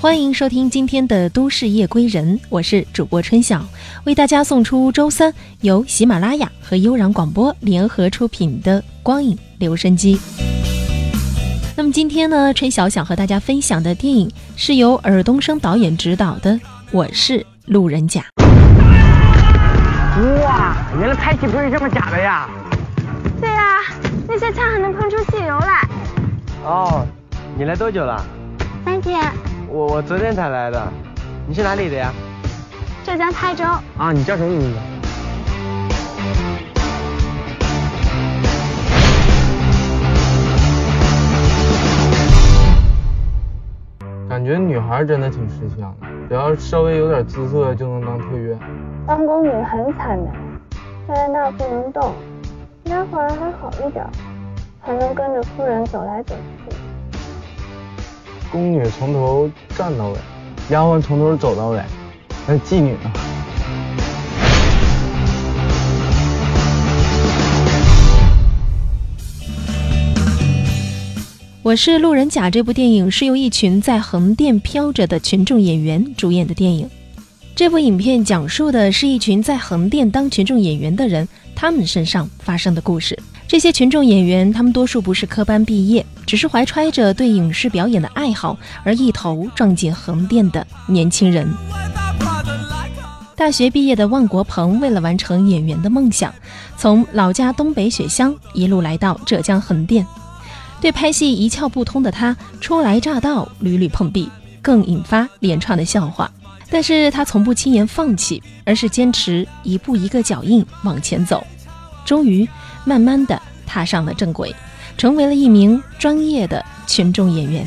欢迎收听今天的《都市夜归人》，我是主播春晓，为大家送出周三由喜马拉雅和悠然广播联合出品的《光影留声机》。那么今天呢，春晓想和大家分享的电影是由尔冬升导演执导的《我是路人甲》。哇，原来拍戏不是这么假的呀！对呀，那些枪还能喷出汽油来。哦，你来多久了？三天。我我昨天才来的。你是哪里的呀？浙江台州。啊，你叫什么名字？感觉女孩真的挺吃香的，只要稍微有点姿色就能当特约。当宫女很惨的，在那不能动，丫鬟还好一点，还能跟着夫人走来走去。宫女从头站到尾，丫鬟从头走到尾，那妓女呢？我是路人甲。这部电影是由一群在横店飘着的群众演员主演的电影。这部影片讲述的是一群在横店当群众演员的人，他们身上发生的故事。这些群众演员，他们多数不是科班毕业，只是怀揣着对影视表演的爱好而一头撞进横店的年轻人。大学毕业的万国鹏，为了完成演员的梦想，从老家东北雪乡一路来到浙江横店。对拍戏一窍不通的他，初来乍到，屡屡碰壁，更引发连串的笑话。但是他从不轻言放弃，而是坚持一步一个脚印往前走，终于慢慢的踏上了正轨，成为了一名专业的群众演员。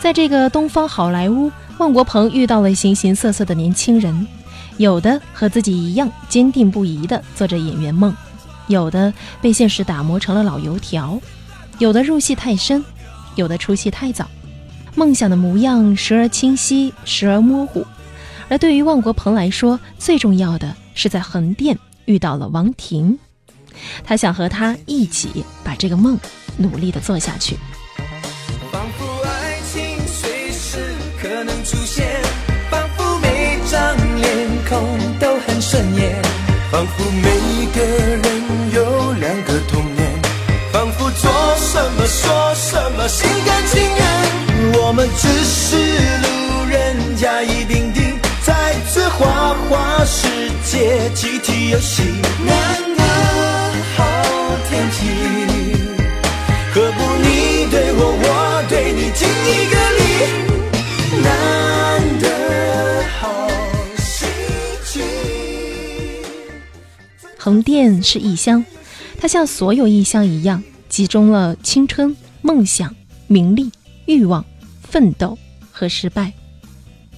在这个东方好莱坞，万国鹏遇到了形形色色的年轻人，有的和自己一样坚定不移的做着演员梦。有的被现实打磨成了老油条，有的入戏太深，有的出戏太早。梦想的模样时而清晰，时而模糊。而对于万国鹏来说，最重要的是在横店遇到了王婷，他想和她一起把这个梦努力的做下去。仿佛爱情随时可能出现，仿佛每张脸孔都很顺眼，仿佛每个人。说什么心甘情愿？我们只是世界集体游戏。难得好天气，何不你对我，我对你，敬一个礼？难得好心情。横店是异乡，它像所有异乡一样。集中了青春、梦想、名利、欲望、奋斗和失败，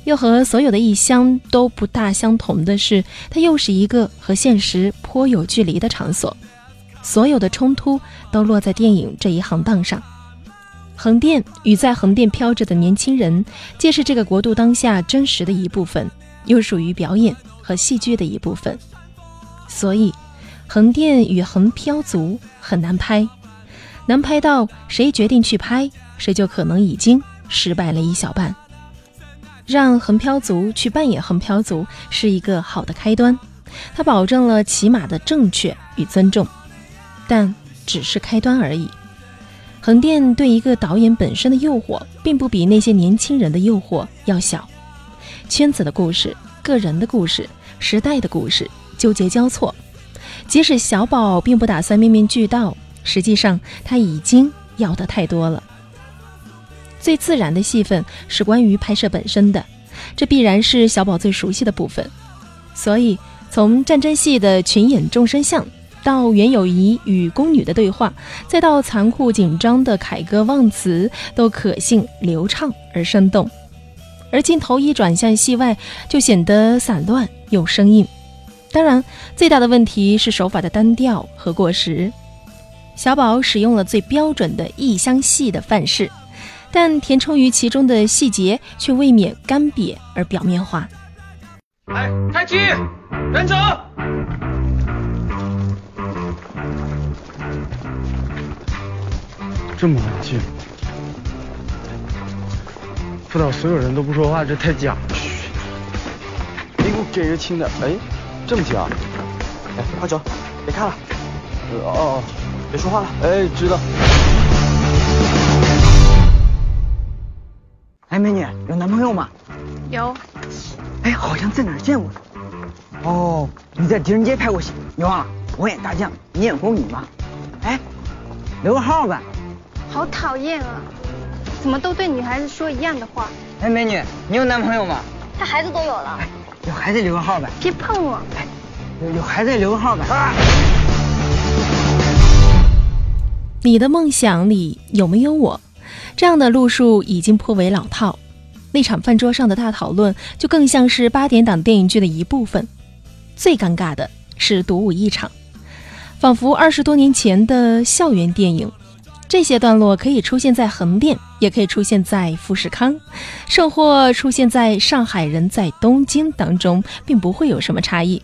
又和所有的异乡都不大相同的是，它又是一个和现实颇有距离的场所。所有的冲突都落在电影这一行当上。横店与在横店飘着的年轻人，皆是这个国度当下真实的一部分，又属于表演和戏剧的一部分。所以，横店与横漂族很难拍。能拍到谁决定去拍，谁就可能已经失败了一小半。让横漂族去扮演横漂族是一个好的开端，它保证了起码的正确与尊重，但只是开端而已。横店对一个导演本身的诱惑，并不比那些年轻人的诱惑要小。圈子的故事、个人的故事、时代的故事，纠结交错。即使小宝并不打算面面俱到。实际上，他已经要的太多了。最自然的戏份是关于拍摄本身的，这必然是小宝最熟悉的部分。所以，从战争戏的群演众生相，到袁咏仪与宫女的对话，再到残酷紧张的凯歌忘词，都可信、流畅而生动。而镜头一转向戏外，就显得散乱又生硬。当然，最大的问题是手法的单调和过时。小宝使用了最标准的异乡戏的范式，但填充于其中的细节却未免干瘪而表面化。哎，开机，人走。这么安静，辅导所有人都不说话，这太假了。你给我给个轻的，哎，这么假？哎，快走，别看了。呃哦，别说话了。哎，知道。哎，美女，有男朋友吗？有，哎，好像在哪儿见过呢。哦，你在狄仁杰拍过戏，你忘了？我演大将，你演宫女吗。哎，留个号呗。好讨厌啊！怎么都对女孩子说一样的话？哎，美女，你有男朋友吗？他孩子都有了。哎，有孩子留个号呗。别碰我！哎，有有孩子留个号呗。你的梦想里有没有我？这样的路数已经颇为老套。那场饭桌上的大讨论，就更像是八点档电影剧的一部分。最尴尬的是独舞一场，仿佛二十多年前的校园电影。这些段落可以出现在横店，也可以出现在富士康，甚或出现在上海人在东京当中，并不会有什么差异。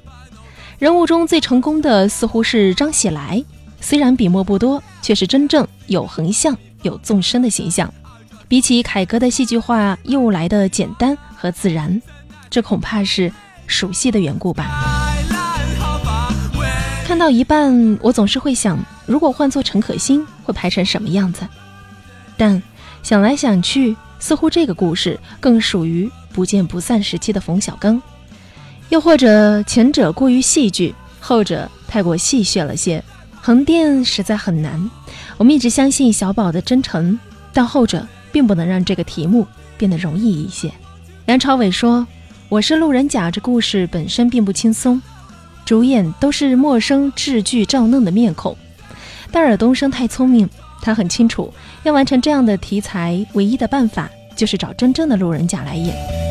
人物中最成功的似乎是张喜来，虽然笔墨不多，却是真正有横向、有纵深的形象。比起凯歌的戏剧化，又来的简单和自然，这恐怕是熟悉的缘故吧。看到一半，我总是会想，如果换做陈可辛，会拍成什么样子？但想来想去，似乎这个故事更属于不见不散时期的冯小刚，又或者前者过于戏剧，后者太过戏谑了些。横店实在很难，我们一直相信小宝的真诚，但后者并不能让这个题目变得容易一些。梁朝伟说：“我是路人甲，这故事本身并不轻松。”主演都是陌生、稚具、照嫩的面孔。戴尔东升太聪明，他很清楚，要完成这样的题材，唯一的办法就是找真正的路人甲来演。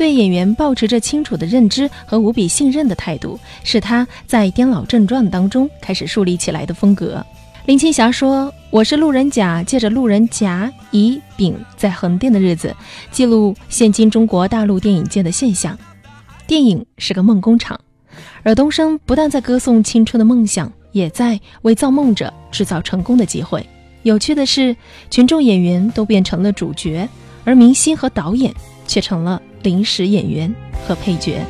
对演员保持着清楚的认知和无比信任的态度，是他在《颠老正传》当中开始树立起来的风格。林青霞说：“我是路人甲，借着路人甲、乙、丙在横店的日子，记录现今中国大陆电影界的现象。”电影是个梦工厂，而东升不但在歌颂青春的梦想，也在为造梦者制造成功的机会。有趣的是，群众演员都变成了主角，而明星和导演却成了临时演员和配角。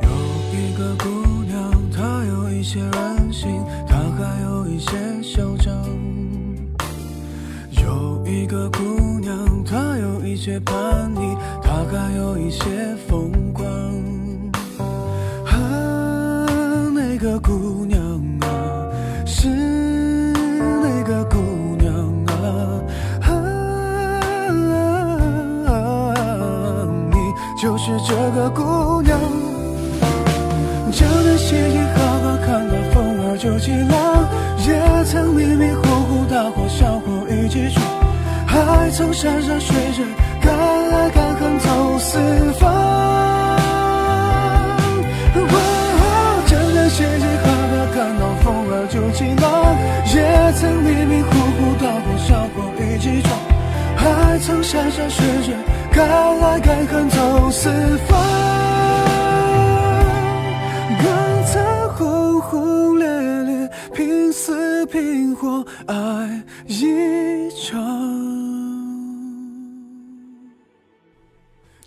有一个姑娘，她有一些任性，她还有一些嚣张。有一个姑娘，她有一些叛逆。她还有一些疯还曾山山水水。敢爱敢恨走四方，江南细雨哈哈，看到风儿就起浪，也曾迷迷糊糊大过小过一起闯，还曾山山水水，敢爱敢恨走四方，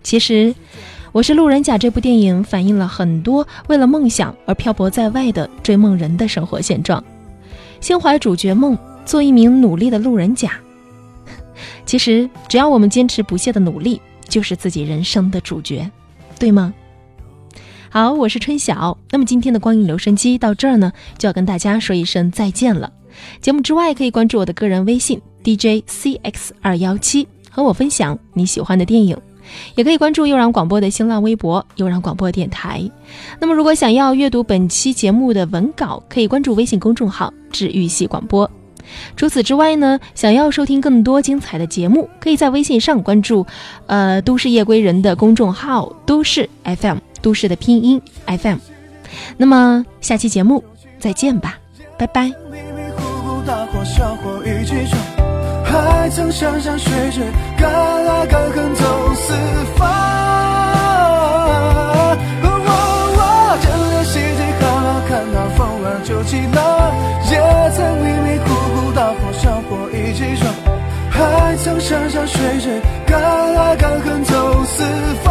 其实，我是路人甲。这部电影反映了很多为了梦想而漂泊在外的追梦人的生活现状。心怀主角梦，做一名努力的路人甲。其实，只要我们坚持不懈的努力，就是自己人生的主角，对吗？好，我是春晓。那么今天的光影留声机到这儿呢，就要跟大家说一声再见了。节目之外，可以关注我的个人微信 DJCX 二幺七，和我分享你喜欢的电影。也可以关注悠然广播的新浪微博“悠然广播电台”。那么，如果想要阅读本期节目的文稿，可以关注微信公众号“治愈系广播”。除此之外呢，想要收听更多精彩的节目，可以在微信上关注“呃都市夜归人”的公众号“都市 FM”，都市的拼音 FM。那么，下期节目再见吧，拜拜。还曾山山水水，敢爱敢恨走四方。我整脸喜气好好看到风儿就起浪，也曾迷迷糊糊大过小过一起闯，还曾山。山水水，敢爱敢恨走四方，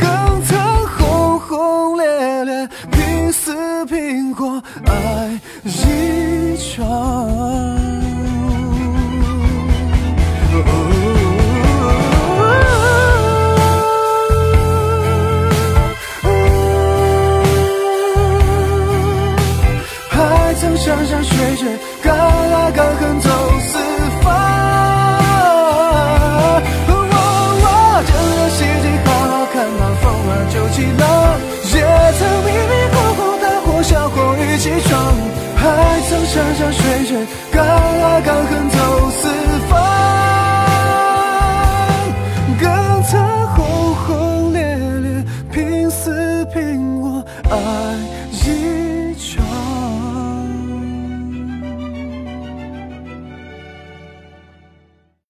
更曾轰轰烈烈，拼死拼活爱一场。还曾山山水水，敢爱敢恨走四方。哦，正热希冀，好好看那风儿就起浪，也曾迷迷糊糊，大火小火一起闯。还曾山山水水，敢爱敢恨走四方，